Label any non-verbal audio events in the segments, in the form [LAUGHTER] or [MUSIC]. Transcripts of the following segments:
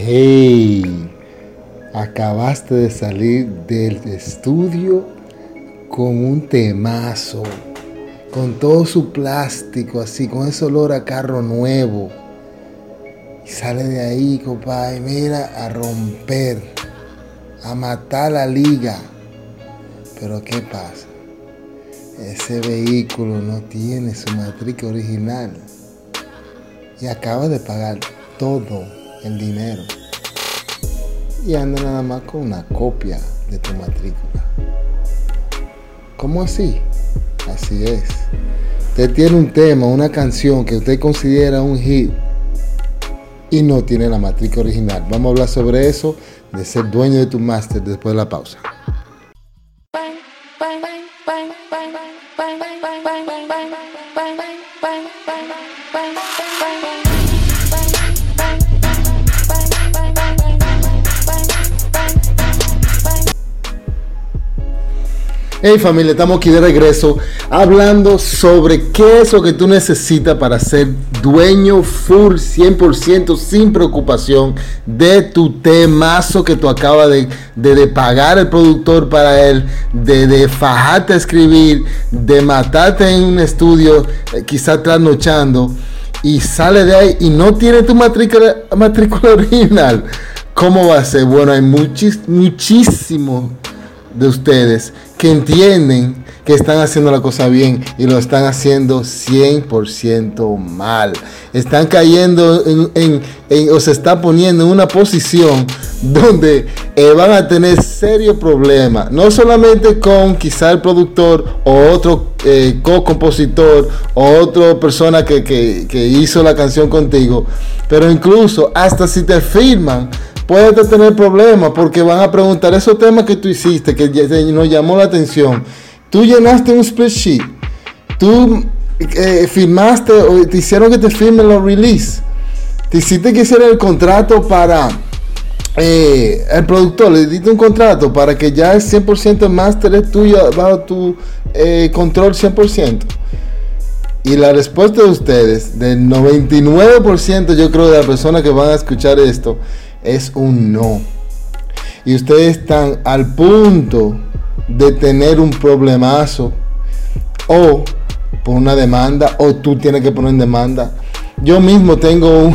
Hey, acabaste de salir del estudio con un temazo, con todo su plástico, así, con ese olor a carro nuevo. Sale de ahí, compadre, mira, a romper, a matar la liga. Pero ¿qué pasa? Ese vehículo no tiene su matrícula original y acaba de pagar todo el dinero y anda nada más con una copia de tu matrícula. ¿Cómo así? Así es. Usted tiene un tema, una canción que usted considera un hit y no tiene la matrícula original. Vamos a hablar sobre eso, de ser dueño de tu máster después de la pausa. Hey familia, estamos aquí de regreso hablando sobre qué es lo que tú necesitas para ser dueño full 100% sin preocupación de tu temazo que tú acabas de, de, pagar el productor para él, de, de, fajarte a escribir, de matarte en un estudio, eh, quizás trasnochando, y sale de ahí y no tiene tu matrícula, matrícula [LAUGHS] original. ¿Cómo va a ser? Bueno, hay muchis, muchísimo de ustedes que entienden que están haciendo la cosa bien y lo están haciendo 100% mal. Están cayendo en, o se está poniendo en una posición donde eh, van a tener serio problema. No solamente con quizá el productor o otro eh, co-compositor o otra persona que, que hizo la canción contigo, pero incluso hasta si te firman puedes tener problemas porque van a preguntar esos temas que tú hiciste, que nos llamó la atención. Tú llenaste un spreadsheet, tú eh, firmaste o te hicieron que te firmen los release, te hiciste que hiciera el contrato para eh, el productor, le diste un contrato para que ya el 100% el máster es tuyo bajo tu eh, control 100%. Y la respuesta de ustedes, del 99% yo creo de las personas que van a escuchar esto, es un no. Y ustedes están al punto de tener un problemazo o por una demanda o tú tienes que poner en demanda. Yo mismo tengo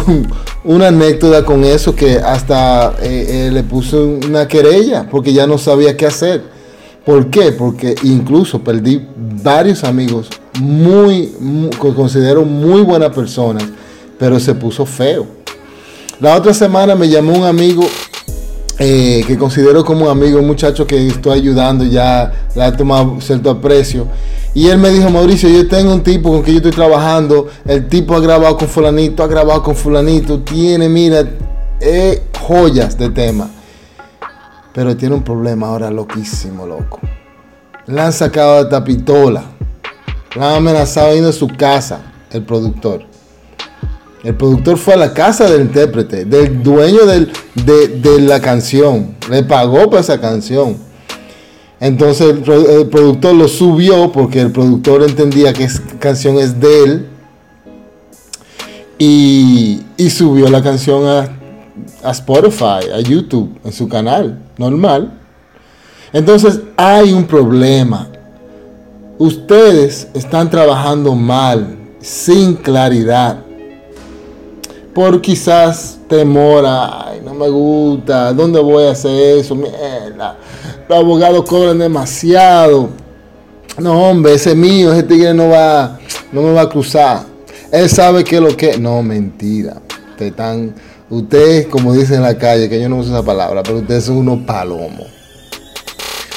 una anécdota con eso que hasta eh, eh, le puse una querella porque ya no sabía qué hacer. ¿Por qué? Porque incluso perdí varios amigos muy, muy considero muy buenas personas, pero se puso feo. La otra semana me llamó un amigo eh, que considero como un amigo, un muchacho que estoy ayudando, ya le ha tomado cierto aprecio. Y él me dijo, Mauricio, yo tengo un tipo con que yo estoy trabajando, el tipo ha grabado con fulanito, ha grabado con fulanito, tiene, mira, eh, joyas de tema. Pero tiene un problema ahora loquísimo, loco. Le han sacado esta pistola. Le han amenazado yendo a su casa, el productor. El productor fue a la casa del intérprete, del dueño de, la canción. Le pagó por esa canción. Entonces el, productor lo subió porque el productor entendía que esa canción es de él. Y, subió la canción a Spotify, a YouTube, en su canal normal. Entonces hay un problema. Ustedes están trabajando mal, sin claridad por quizás temor, ay, no me gusta, ¿dónde voy a hacer eso? Mierda, los abogados cobran demasiado. No, hombre, ese mío, ese tigre no va, no me va a cruzar. Él sabe que lo que. No, mentira. Ustedes están. Ustedes, como dicen en la calle, que yo no uso esa palabra, pero ustedes son unos palomos.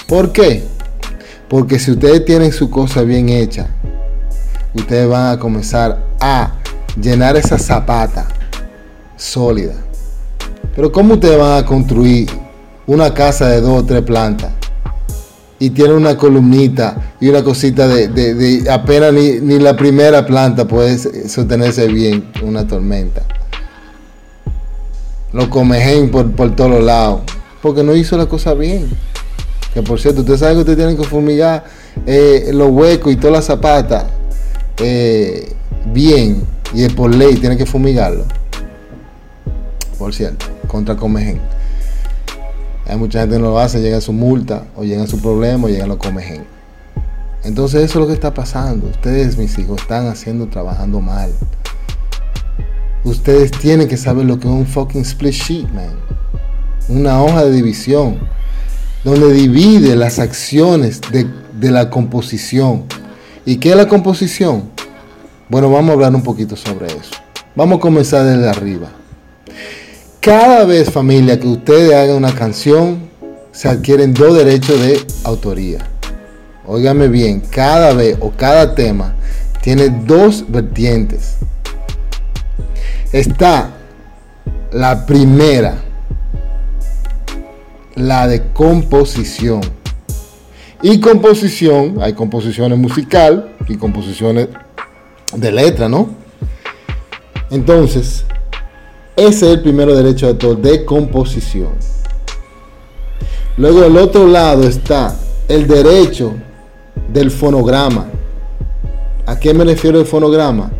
¿Por qué? Porque si ustedes tienen su cosa bien hecha, ustedes van a comenzar a llenar esa zapata sólida. Pero ¿cómo ustedes van a construir una casa de dos o tres plantas? Y tiene una columnita y una cosita de, apenas ni, la primera planta puede sostenerse bien una tormenta. Lo comejen por, por todos lados. Porque no hizo la cosa bien. Que por cierto, ustedes saben que ustedes tienen que fumigar eh, los huecos y todas las zapatas eh, bien. Y es por ley, tienen que fumigarlo. Por cierto, contra Comegen. Hay mucha gente que no lo hace, llega su multa, o llega su problema, o llega lo Comegen. Entonces eso es lo que está pasando. Ustedes, mis hijos, están haciendo, trabajando mal. Ustedes tienen que saber lo que es un fucking split sheet, man. Una hoja de división. Donde divide las acciones de la composición. ¿Y qué es la composición? Bueno, vamos a hablar un poquito sobre eso. Vamos a comenzar desde arriba. Cada vez, familia, que ustedes hagan una canción, se adquieren dos derechos de autoría. Óigame bien, cada vez o cada tema tiene dos vertientes. Está la primera, la de composición. Y composición, hay composiciones musical y composiciones de letra, ¿no? Entonces, ese es el primer derecho de autor de composición. Luego del otro lado está el derecho del fonograma. ¿A qué me refiero el fonograma?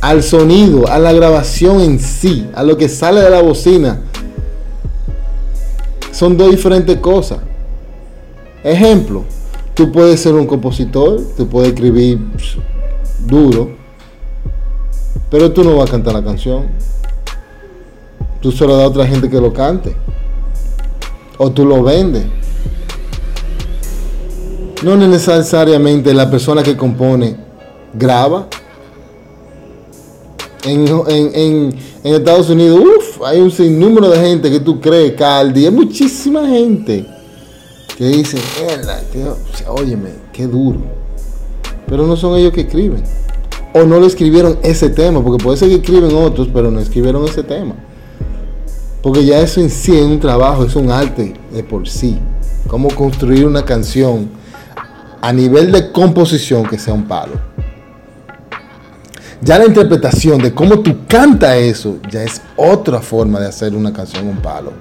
Al sonido, a la grabación en sí, a lo que sale de la bocina. Son dos diferentes cosas. Ejemplo, tú puedes ser un compositor, tú puedes escribir duro, pero tú no vas a cantar la canción. Tú solo das a otra gente que lo cante. O tú lo vendes. No necesariamente la persona que compone graba. En, Estados Unidos, uff, hay un sinnúmero de gente que tú crees al día, muchísima gente que dice, óyeme, qué duro. Pero no son ellos que escriben. O no lo escribieron ese tema, porque puede ser que escriben otros, pero no escribieron ese tema. Porque ya eso en sí es un trabajo, es un arte de por sí. Cómo construir una canción a nivel de composición que sea un palo. Ya la interpretación de cómo tú canta eso ya es otra forma de hacer una canción un palo.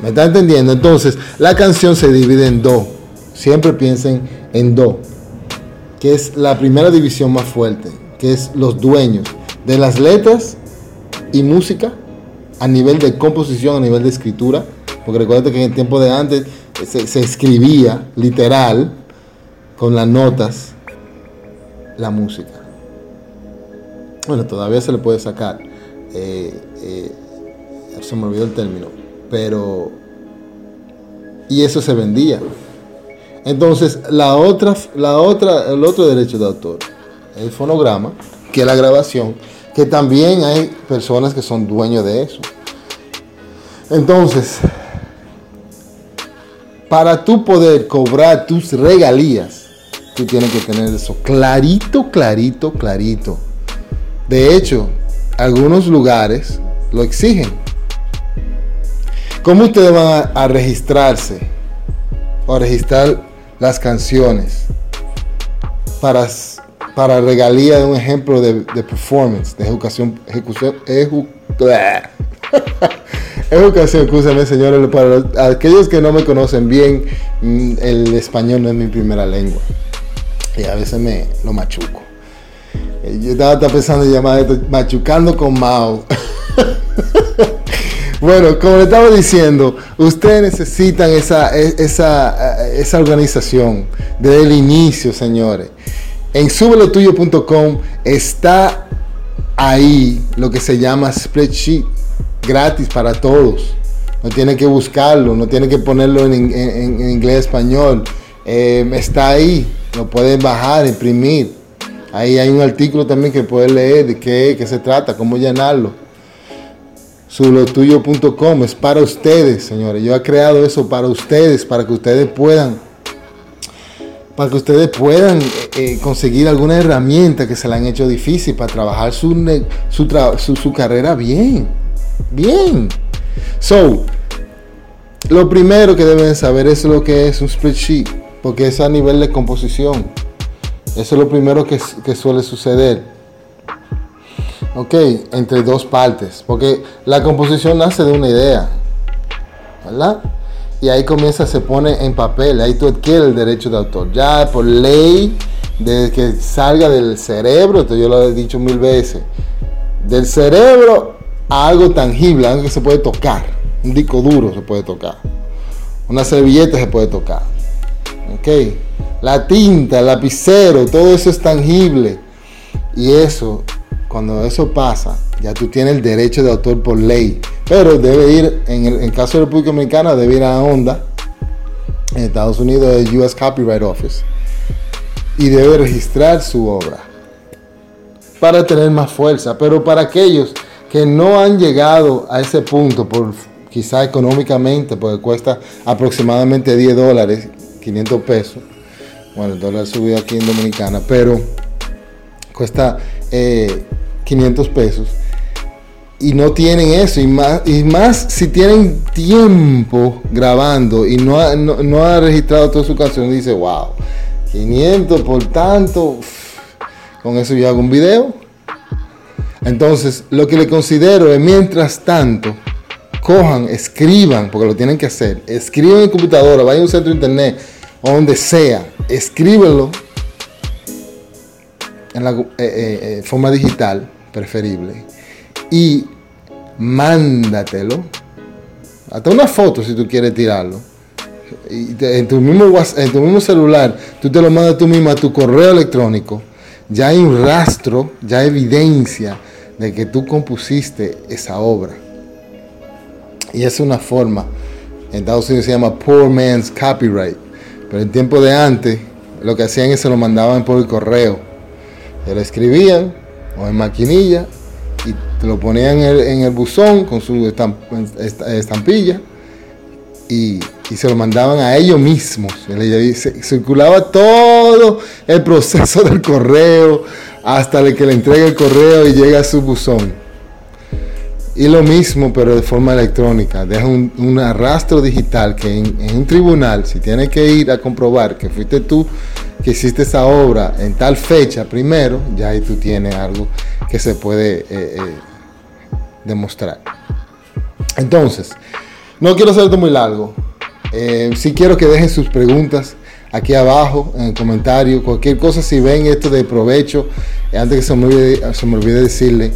¿Me está entendiendo? Entonces, la canción se divide en dos. Siempre piensen en dos. Que es la primera división más fuerte. Que es los dueños de las letras y música a nivel de composición, a nivel de escritura. Porque recuerda que en el tiempo de antes se, escribía literal con las notas la música. Bueno, todavía se le puede sacar. Eh, eh, se me olvidó el término. Pero. Y eso se vendía. Entonces, la otra, la otra, el otro derecho de autor, el fonograma, que es la grabación, que también hay personas que son dueños de eso. Entonces, para tú poder cobrar tus regalías, tú tienes que tener eso clarito, clarito, clarito. De hecho, algunos lugares lo exigen. ¿Cómo ustedes van a, registrarse o a registrar las canciones para, para regalía de un ejemplo de, performance, de educación, ejecución, Educación, [LAUGHS] escúchame señores, para aquellos que no me conocen bien, mm, el español no es mi primera lengua. Y a veces me lo machuco. Eh, yo estaba pensando en llamar esto machucando con Mao. [LAUGHS] bueno, como le estaba diciendo, ustedes necesitan esa, e, esa, eh, esa organización desde el inicio, señores. En subelotuyo.com está ahí lo que se llama spreadsheet gratis para todos. No tiene que buscarlo, no tiene que ponerlo en, inglés, español. Eh, está ahí, lo pueden bajar, imprimir. Ahí hay un artículo también que pueden leer de qué, qué se trata, cómo llenarlo. Sublotuyo.com es para ustedes, señores. Yo he creado eso para ustedes, para que ustedes puedan, para que ustedes puedan eh, eh, conseguir alguna herramienta que se le han hecho difícil para trabajar su, su, su carrera bien. Bien. So, lo primero que deben saber es lo que es un spreadsheet, porque es a nivel de composición. Eso es lo primero que, suele suceder. Ok, entre dos partes, porque la composición nace de una idea, ¿verdad? Y ahí comienza, se pone en papel, ahí tú adquieres el derecho de autor. Ya por ley, de que salga del cerebro, esto yo lo he dicho mil veces, del cerebro a algo tangible, algo que se puede tocar. Un disco duro se puede tocar. Una servilleta se puede tocar. ¿Ok? La tinta, el lapicero, todo eso es tangible. Y eso, cuando eso pasa, ya tú tienes el derecho de autor por ley. Pero debe ir, en el, caso de República Dominicana, debe ir a la onda. En Estados Unidos, el US Copyright Office. Y debe registrar su obra. Para tener más fuerza. Pero para aquellos que no han llegado a ese punto, por quizá económicamente, porque cuesta aproximadamente 10 dólares, 500 pesos. Bueno, el dólar subido aquí en Dominicana, pero cuesta 500 eh, pesos. Y no tienen eso, y más, y más si tienen tiempo grabando y no ha, no, ha registrado toda su canción, dice, wow, 500 por tanto, con eso yo hago un video. Entonces, lo que le considero es, mientras tanto, cojan, escriban, porque lo tienen que hacer, escriban en computadora, vayan a un centro de internet, o donde sea, escríbelo en la eh, eh, eh, forma digital, preferible, y mándatelo. Hasta una foto si tú quieres tirarlo. Y en, tu mismo, en tu mismo celular, tú te lo mandas tú mismo a tu correo electrónico. Ya hay un rastro, ya hay evidencia de que tú compusiste esa obra. Y es una forma, en Estados Unidos se llama Poor Man's Copyright. Pero en tiempo de antes, lo que hacían es se lo mandaban por el correo. Se lo escribían o en maquinilla y te lo ponían en el, buzón con su estampilla y, se lo mandaban a ellos mismos. Se, circulaba todo el proceso [LAUGHS] del correo hasta que le entrega el correo y llega a su buzón. Y lo mismo, pero de forma electrónica. Deja un, arrastro digital que en, un tribunal, si tienes que ir a comprobar que fuiste tú que hiciste esa obra en tal fecha primero, ya ahí tú tienes algo que se puede eh, eh, demostrar. Entonces, no quiero hacerte muy largo. Eh, si quiero que dejen sus preguntas aquí abajo en el comentario. Cualquier cosa, si ven esto de provecho, antes que se me olvide, se me olvide decirle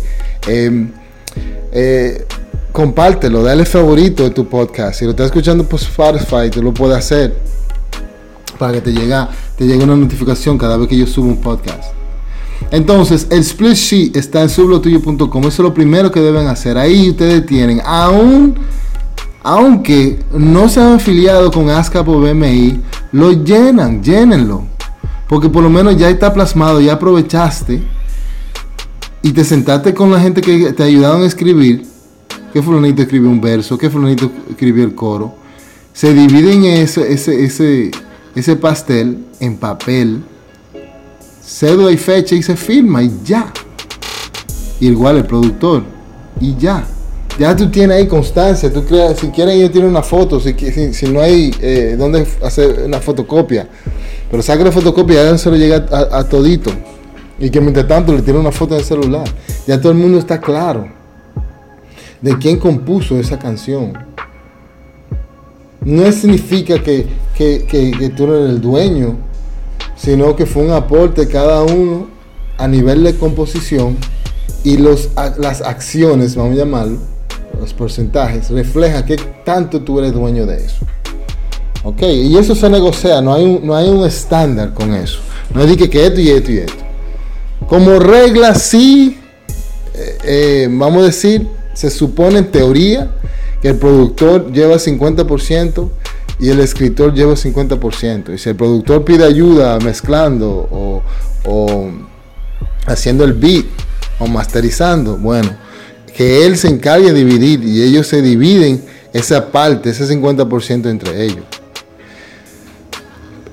eh, compártelo, dale favorito de tu podcast. Si lo estás escuchando por Spotify, tú lo puedes hacer para que te llegue, te llegue una notificación cada vez que yo subo un podcast. Entonces, el split sheet está en sublotuyo.com. Eso es lo primero que deben hacer. Ahí ustedes tienen, aún, aunque no se han afiliado con ASCAP o BMI, lo llenan, llénenlo. Porque por lo menos ya está plasmado, ya aprovechaste y te sentaste con la gente que te ayudaron a escribir, que fulanito escribió un verso, que fulanito escribió el coro, se dividen ese, ese, ese, ese pastel en papel, cédula y fecha y se firma y ya. Y igual el productor y ya. Ya tú tienes ahí constancia, tú si quieren ellos tienen una foto, si, no hay eh, donde hacer una fotocopia, pero saca la fotocopia y se lo llega a todito. Y que mientras tanto le tiene una foto de celular. Ya todo el mundo está claro de quién compuso esa canción. No significa que, tú eres el dueño, sino que fue un aporte cada uno a nivel de composición y los, las acciones, vamos a llamarlo, los porcentajes, refleja que tanto tú eres dueño de eso. Ok, y eso se negocia, no hay un, no hay un estándar con eso. No de que esto y esto y esto. Como regla, sí, eh, eh, vamos a decir, se supone en teoría que el productor lleva 50% y el escritor lleva 50%. Y si el productor pide ayuda mezclando o, o haciendo el beat o masterizando, bueno, que él se encargue de dividir y ellos se dividen esa parte, ese 50% entre ellos.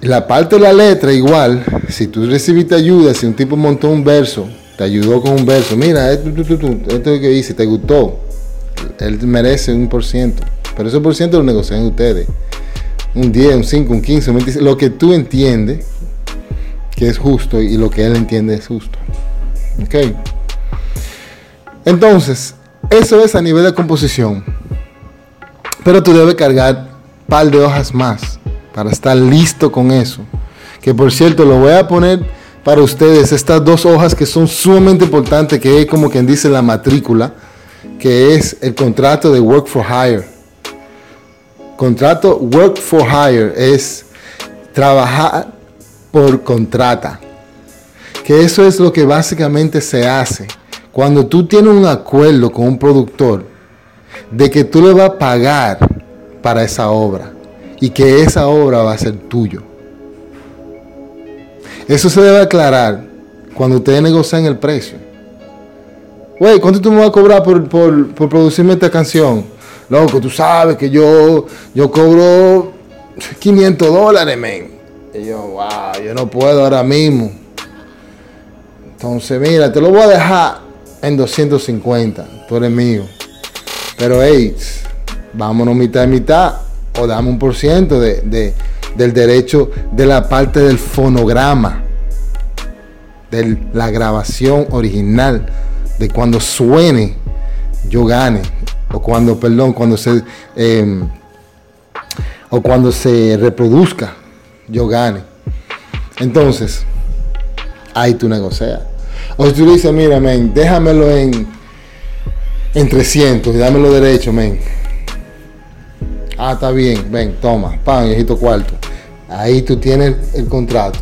La parte de la letra igual, si tú recibiste ayuda, si un tipo montó un verso, te ayudó con un verso, mira, esto, esto, que hice, te gustó, él merece un por ciento, pero ese por ciento lo negocian ustedes. Un 10, un 5, un 15, un 20, lo que tú entiendes que es justo y lo que él entiende es justo. ¿Ok? Entonces, eso es a nivel de composición. Pero tú debes cargar un par de hojas más para estar listo con eso. Que por cierto, lo voy a poner para ustedes estas dos hojas que son sumamente importantes, que es como quien dice la matrícula, que es el contrato de Work for Hire. Contrato Work for Hire es trabajar por contrata. Que eso es lo que básicamente se hace cuando tú tienes un acuerdo con un productor de que tú le vas a pagar para esa obra y que esa obra va a ser tuyo. Eso se debe aclarar cuando ustedes negocian el precio. Güey, ¿cuánto tú me vas a cobrar por, producirme esta canción? Loco, tú sabes que yo, yo cobro 500 dólares, men. Y yo, wow, yo no puedo ahora mismo. Entonces, mira, te lo voy a dejar en 250. Tú eres mío. Pero, hey, vámonos mitad y mitad. O dame un por ciento de, del derecho de la parte del fonograma. De la grabación original. De cuando suene, yo gane. O cuando, perdón, cuando se... Em, o cuando se reproduzca, yo gane. Entonces, ahí tú negocias. O si tú dices, mira, men, déjamelo en, en 300 y dámelo derecho, men. Ah, está bien, ven, toma, pan, viejito cuarto. Ahí tú tienes el contrato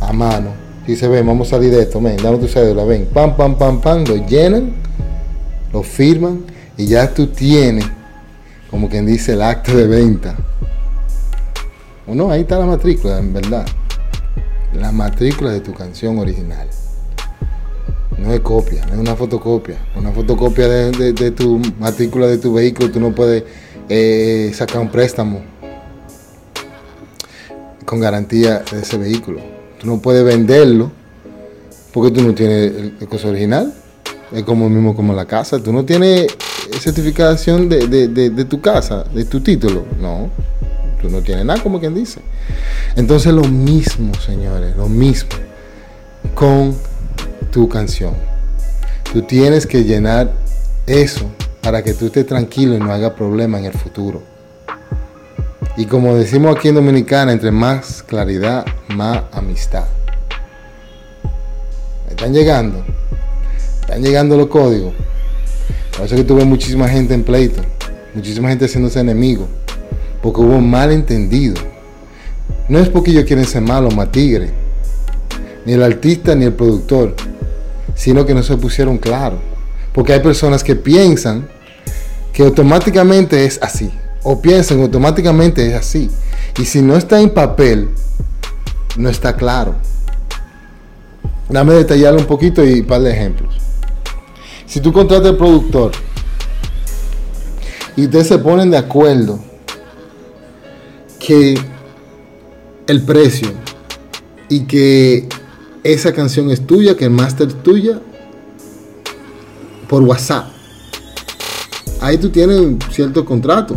a mano. Dice, ven, vamos a salir de esto, men, dame tu cédula, ven, pam, pam, pam, pam, lo llenan, lo firman y ya tú tienes, como quien dice, el acto de venta. O no, ahí está la matrícula, en verdad. La matrícula de tu canción original. No es copia, no es una fotocopia. Una fotocopia de, tu matrícula de tu vehículo, tú no puedes eh, sacar un préstamo con garantía de ese vehículo. Tú no puedes venderlo porque tú no tienes el, costo original. Es como mismo como la casa. Tú no tienes certificación de, de tu casa, de tu título. No, tú no tienes nada como quien dice. Entonces lo mismo, señores, lo mismo con tu canción. Tú tienes que llenar eso para que tú estés tranquilo y no haga problema en el futuro. Y como decimos aquí en Dominicana, entre más claridad, más amistad. Están llegando. Están llegando los códigos. Por eso que tuve muchísima gente en pleito. Muchísima gente haciéndose enemigo. Porque hubo malentendido. No es porque ellos quieren ser malos, más tigre. Ni el artista ni el productor sino que no se pusieron claro. Porque hay personas que piensan que automáticamente es así, o piensan automáticamente es así. Y si no está en papel, no está claro. Dame detallarlo un poquito y un par de ejemplos. Si tú contratas al productor y ustedes se ponen de acuerdo que el precio y que esa canción es tuya, que el máster es tuya, por WhatsApp. Ahí tú tienes cierto contrato.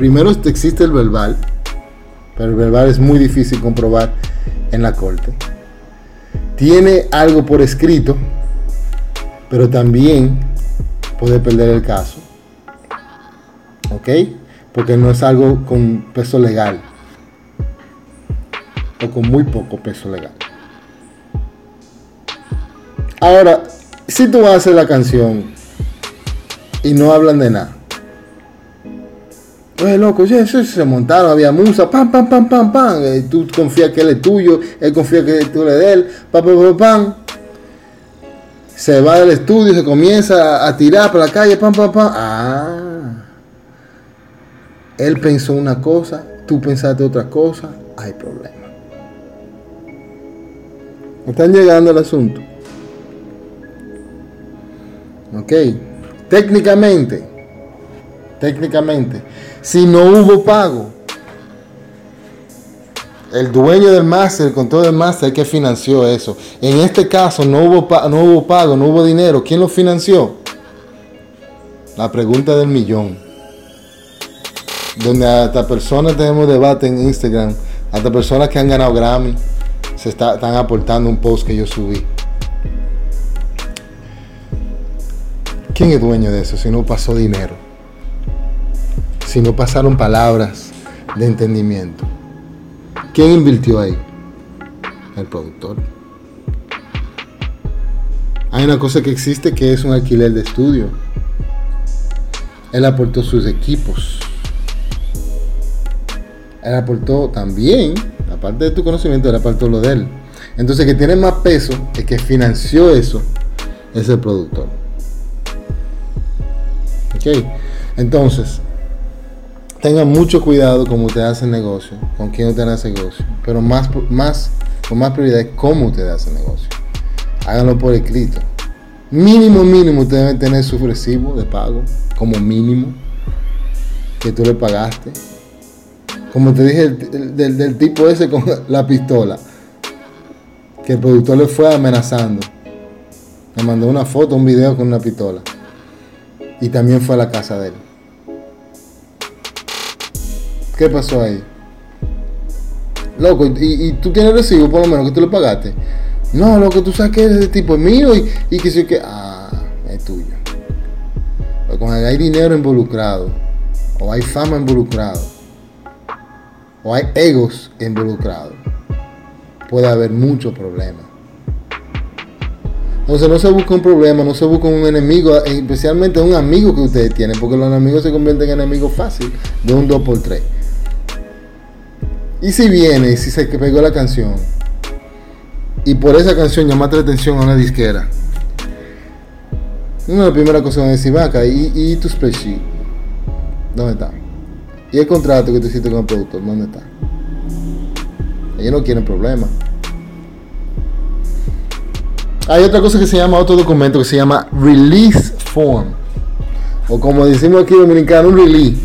Primero existe el verbal, pero el verbal es muy difícil comprobar en la corte. Tiene algo por escrito, pero también puede perder el caso. ¿Ok? Porque no es algo con peso legal. O con muy poco peso legal. Ahora, si tú hacer la canción y no hablan de nada. Oye, loco, se montaron, había musa, pam, pam, pam, pam, pam. Tú confías que él es tuyo, él confía que tú eres de él, pam, pam, pam. Se va del estudio, se comienza a tirar por la calle, pam, pam, pam. Ah. Él pensó una cosa, tú pensaste otra cosa, hay problema. Están llegando al asunto. Ok. Técnicamente, técnicamente, si no hubo pago, el dueño del máster, con todo el máster, que financió eso. En este caso no hubo, no hubo pago, no hubo dinero. ¿Quién lo financió? La pregunta del millón. Donde hasta personas tenemos debate en Instagram, hasta personas que han ganado Grammy, se están aportando un post que yo subí. ¿Quién es dueño de eso si no pasó dinero? Si no pasaron palabras de entendimiento. ¿Quién invirtió ahí? El productor. Hay una cosa que existe que es un alquiler de estudio. Él aportó sus equipos. Él aportó también, aparte de tu conocimiento, él aportó lo de él. Entonces, que tiene más peso, el que financió eso, es el productor. Ok. Entonces, tengan mucho cuidado como usted hace negocio, con quién usted hace negocio, pero más, más, con más prioridad cómo usted hace negocio. Háganlo por escrito. Mínimo, mínimo, usted debe tener su recibo de pago, como mínimo, que tú le pagaste. Como te dije, del, del tipo ese con [LAUGHS] la pistola, que el productor le fue amenazando. Me mandó una foto, un video con una pistola. Y también fue a la casa de él. ¿Qué pasó ahí? Loco, y, tú tienes recibo por lo menos que tú lo pagaste. No, lo que tú sabes que ese tipo es mío y, que sí que. Ah, es tuyo. Cuando hay dinero involucrado, o hay fama involucrado, o hay egos involucrados, puede haber muchos problemas. Entonces no se busca un problema, no se busca un enemigo, especialmente un amigo que ustedes tienen, porque los enemigos se convierten en enemigos fácil de un 2x3. Y si viene, si se pegó la canción, y por esa canción llamaste la atención a una disquera, una de las primeras cosas van a decir, vaca, ¿y, y tu spreadsheet? ¿Dónde está? ¿Y el contrato que tú hiciste con el productor? ¿Dónde está? Ellos no quieren problemas. Hay otra cosa que se llama otro documento que se llama release form. O como decimos aquí dominicano, un release.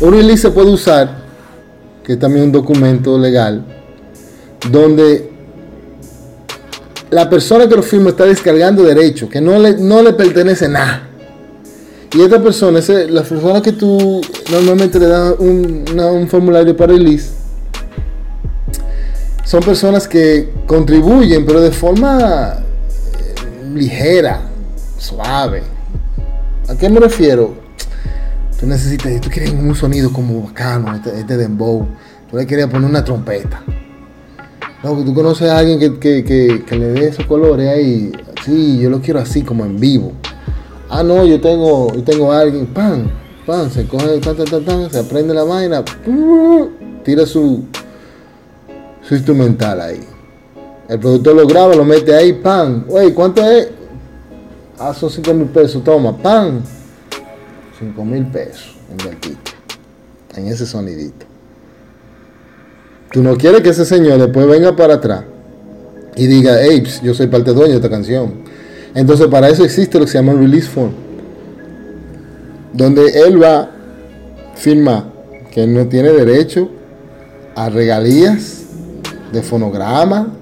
Un release se puede usar que es también un documento legal, donde la persona que lo firma está descargando derechos, que no le, no le pertenece nada. Y esta persona, ese, la que tú normalmente le das un, un formulario para release, son personas que contribuyen, pero de forma eh, ligera, suave. ¿A qué me refiero? Tú necesitas, tú quieres un sonido como bacano, este, este dembow. Tú le querías poner una trompeta. No, tú conoces a alguien que, le dé esos colores ahí. Sí, yo lo quiero así, como en vivo. Ah, no, yo tengo, yo tengo a alguien, pan, pan, se coge, tan, tan, se aprende la vaina, tira su, su instrumental ahí. El productor lo graba, lo mete ahí, pan. Oye, ¿cuánto es? Ah, son 5 mil pesos, toma, pan 5 mil pesos invertiste en ese sonidito. Tú no quieres que ese señor después venga para atrás y diga, hey, yo soy parte dueño de esta canción. Entonces para eso existe lo que se llama release form, donde él va a firmar que no tiene derecho a regalías de fonograma,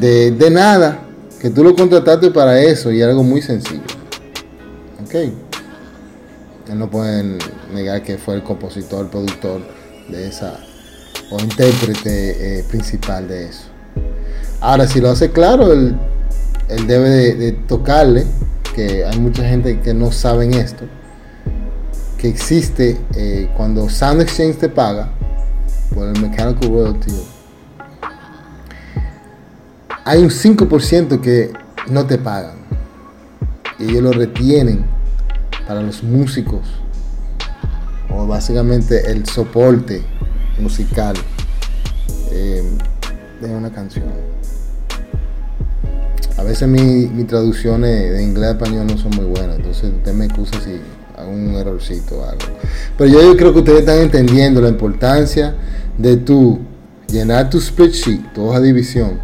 de, de nada, que tú lo contrataste para eso y algo muy sencillo. ¿Ok? no pueden negar que fue el compositor, productor de esa, o intérprete eh, principal de eso. Ahora, si lo hace claro, él, debe de, tocarle, que hay mucha gente que no saben esto, que existe eh, cuando Sound Exchange te paga por el Mechanical Royalty, hay un 5% que no te pagan y ellos lo retienen para los músicos o básicamente el soporte musical eh, de una canción. A veces mis mi traducciones de inglés a español no son muy buenas, entonces usted me excusa si hago un errorcito o algo. Pero yo, creo que ustedes están entendiendo la importancia de tú llenar tu spreadsheet, tu hoja de división,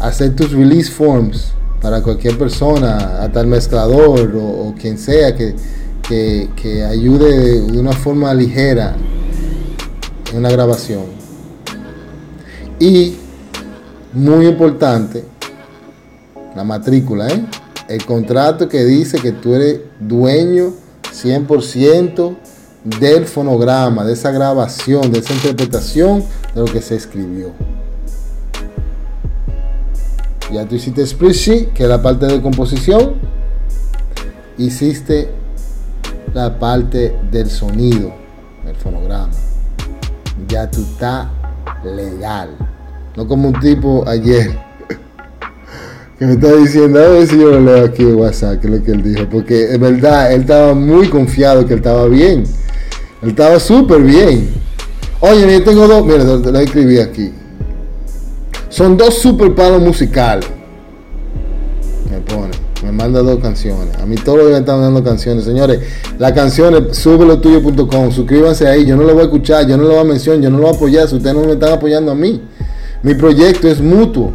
hacer tus release forms, para cualquier persona, hasta el mezclador o, quien sea que, que, ayude de una forma ligera en una grabación. Y, muy importante, la matrícula, ¿eh? el contrato que dice que tú eres dueño 100% del fonograma, de esa grabación, de esa interpretación de lo que se escribió. Ya tú hiciste split que es la parte de composición. Hiciste la parte del sonido, el fonograma. Ya tú estás legal. No como un tipo ayer [LAUGHS] que me está diciendo, a ver si yo lo leo aquí en WhatsApp, que es lo que él dijo, porque es verdad, él estaba muy confiado que él estaba bien. Él estaba súper bien. Oye, yo tengo dos, mira, lo escribí aquí. Son dos super palos musicales. Me pone, me manda dos canciones. A mí todos los me están dando canciones. Señores, las canciones, tuyo.com suscríbanse ahí. Yo no lo voy a escuchar, yo no lo voy a mencionar, yo no lo voy a apoyar si ustedes no me están apoyando a mí. Mi proyecto es mutuo.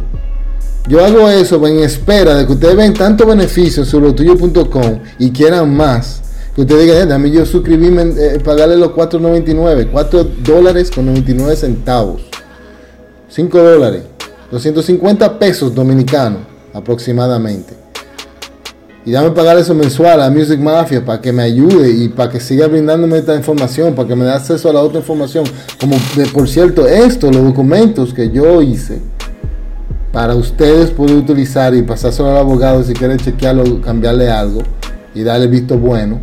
Yo hago eso en espera de que ustedes ven tanto beneficio sobre tuyo.com y quieran más. Que ustedes digan, a mí yo suscribí, eh, pagarle los 4.99, 4 dólares con 99 centavos. 5 dólares. 250 pesos dominicanos aproximadamente. Y dame pagar eso mensual a Music Mafia para que me ayude y para que siga brindándome esta información, para que me dé acceso a la otra información. Como por cierto, esto, los documentos que yo hice para ustedes poder utilizar y pasárselo al abogado si quieren chequearlo, cambiarle algo y darle visto bueno.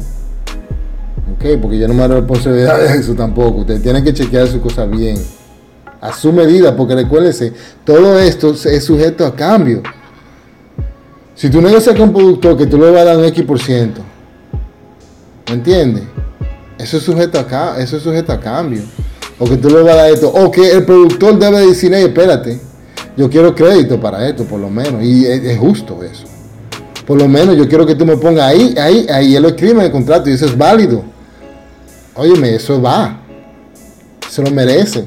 Ok, porque yo no me hago responsabilidad de eso tampoco. Ustedes tienen que chequear su cosa bien. A su medida, porque recuérdense, todo esto es sujeto a cambio. Si tú negocias con un productor que tú le vas a dar un X por ciento, ¿me entiendes? Eso es sujeto a, eso es sujeto a cambio. O que tú le vas a dar esto. O que el productor debe decir, hey, espérate yo quiero crédito para esto, por lo menos. Y es, justo eso. Por lo menos yo quiero que tú me pongas ahí, ahí, ahí. Él lo escribe en el contrato y eso es válido. Óyeme, eso va. Se lo merece.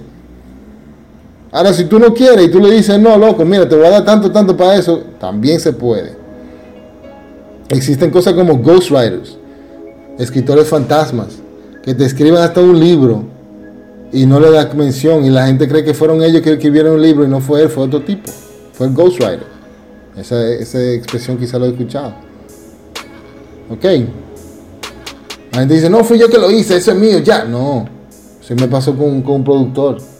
Ahora, si tú no quieres y tú le dices, no, loco, mira, te voy a dar tanto, tanto para eso, también se puede. Existen cosas como ghostwriters, escritores fantasmas, que te escriben hasta un libro y no le da mención y la gente cree que fueron ellos que escribieron el libro y no fue él, fue otro tipo. Fue el ghostwriter. Esa, esa expresión quizá lo he escuchado. Ok. La gente dice, no, fui yo que lo hice, eso es mío, ya. No, se me pasó con, con un productor.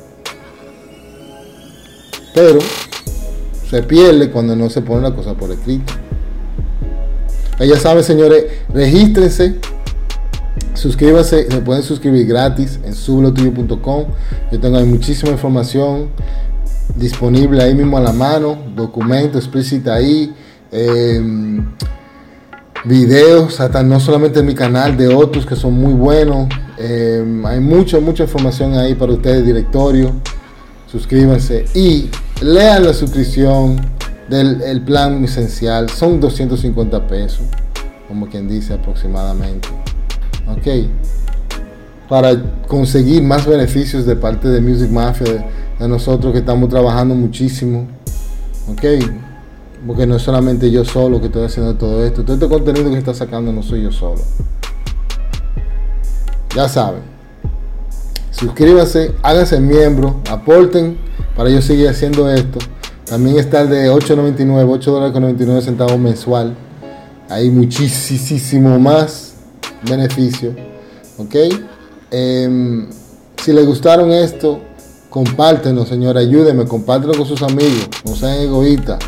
Pero se pierde cuando no se pone la cosa por escrito. Ya saben, señores, regístrense Suscríbanse, se pueden suscribir gratis en sublotuyo.com. Yo tengo muchísima información disponible ahí mismo a la mano, documentos explícitos ahí, em, videos, hasta no solamente en mi canal, de otros que son muy buenos. Em, hay mucha, mucha información ahí para ustedes, directorio. Suscríbanse y lean la suscripción del plan esencial. Son 250 pesos, como quien dice aproximadamente. ¿ok? Para conseguir más beneficios de parte de Music Mafia, de, nosotros que estamos trabajando muchísimo, ¿ok? Porque no es solamente yo solo que estoy haciendo todo esto, todo este contenido que está sacando no soy yo solo. Ya saben, suscríbanse, háganse miembro, aporten para yo seguir haciendo esto. También está el de 8.99, 8 dólares con 99 centavos mensual. Hay muchísimo más beneficio. ¿Ok? Em, si les gustaron esto, compártenlo, señor. Ayúdenme, compártenlo con sus amigos. No sean egoístas.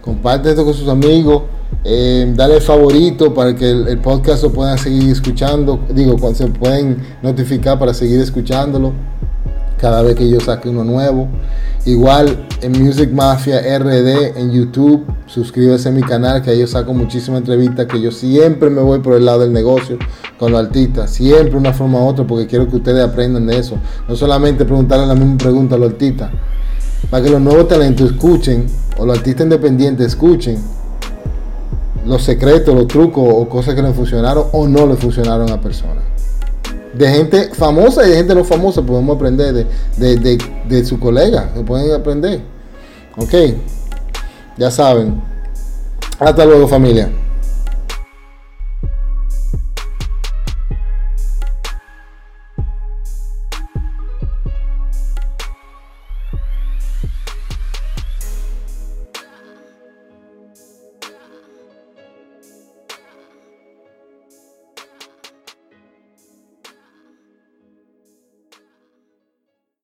Comparten esto con sus amigos. Eh, dale favorito para que el, podcast lo puedan seguir escuchando. Digo, cuando se pueden notificar para seguir escuchándolo cada vez que yo saque uno nuevo. Igual en Music Mafia RD en YouTube, suscríbase a mi canal que ahí yo saco muchísimas entrevistas que yo siempre me voy por el lado del negocio con los artistas, siempre una forma u otra porque quiero que ustedes aprendan de eso. No solamente preguntarle la misma pregunta a los artistas, para que los nuevos talentos escuchen o los artistas independientes escuchen los secretos, los trucos o cosas que le funcionaron o no le funcionaron a personas de gente famosa y de gente no famosa podemos aprender de, su colega, se pueden aprender. Ok, ya saben. Hasta luego familia.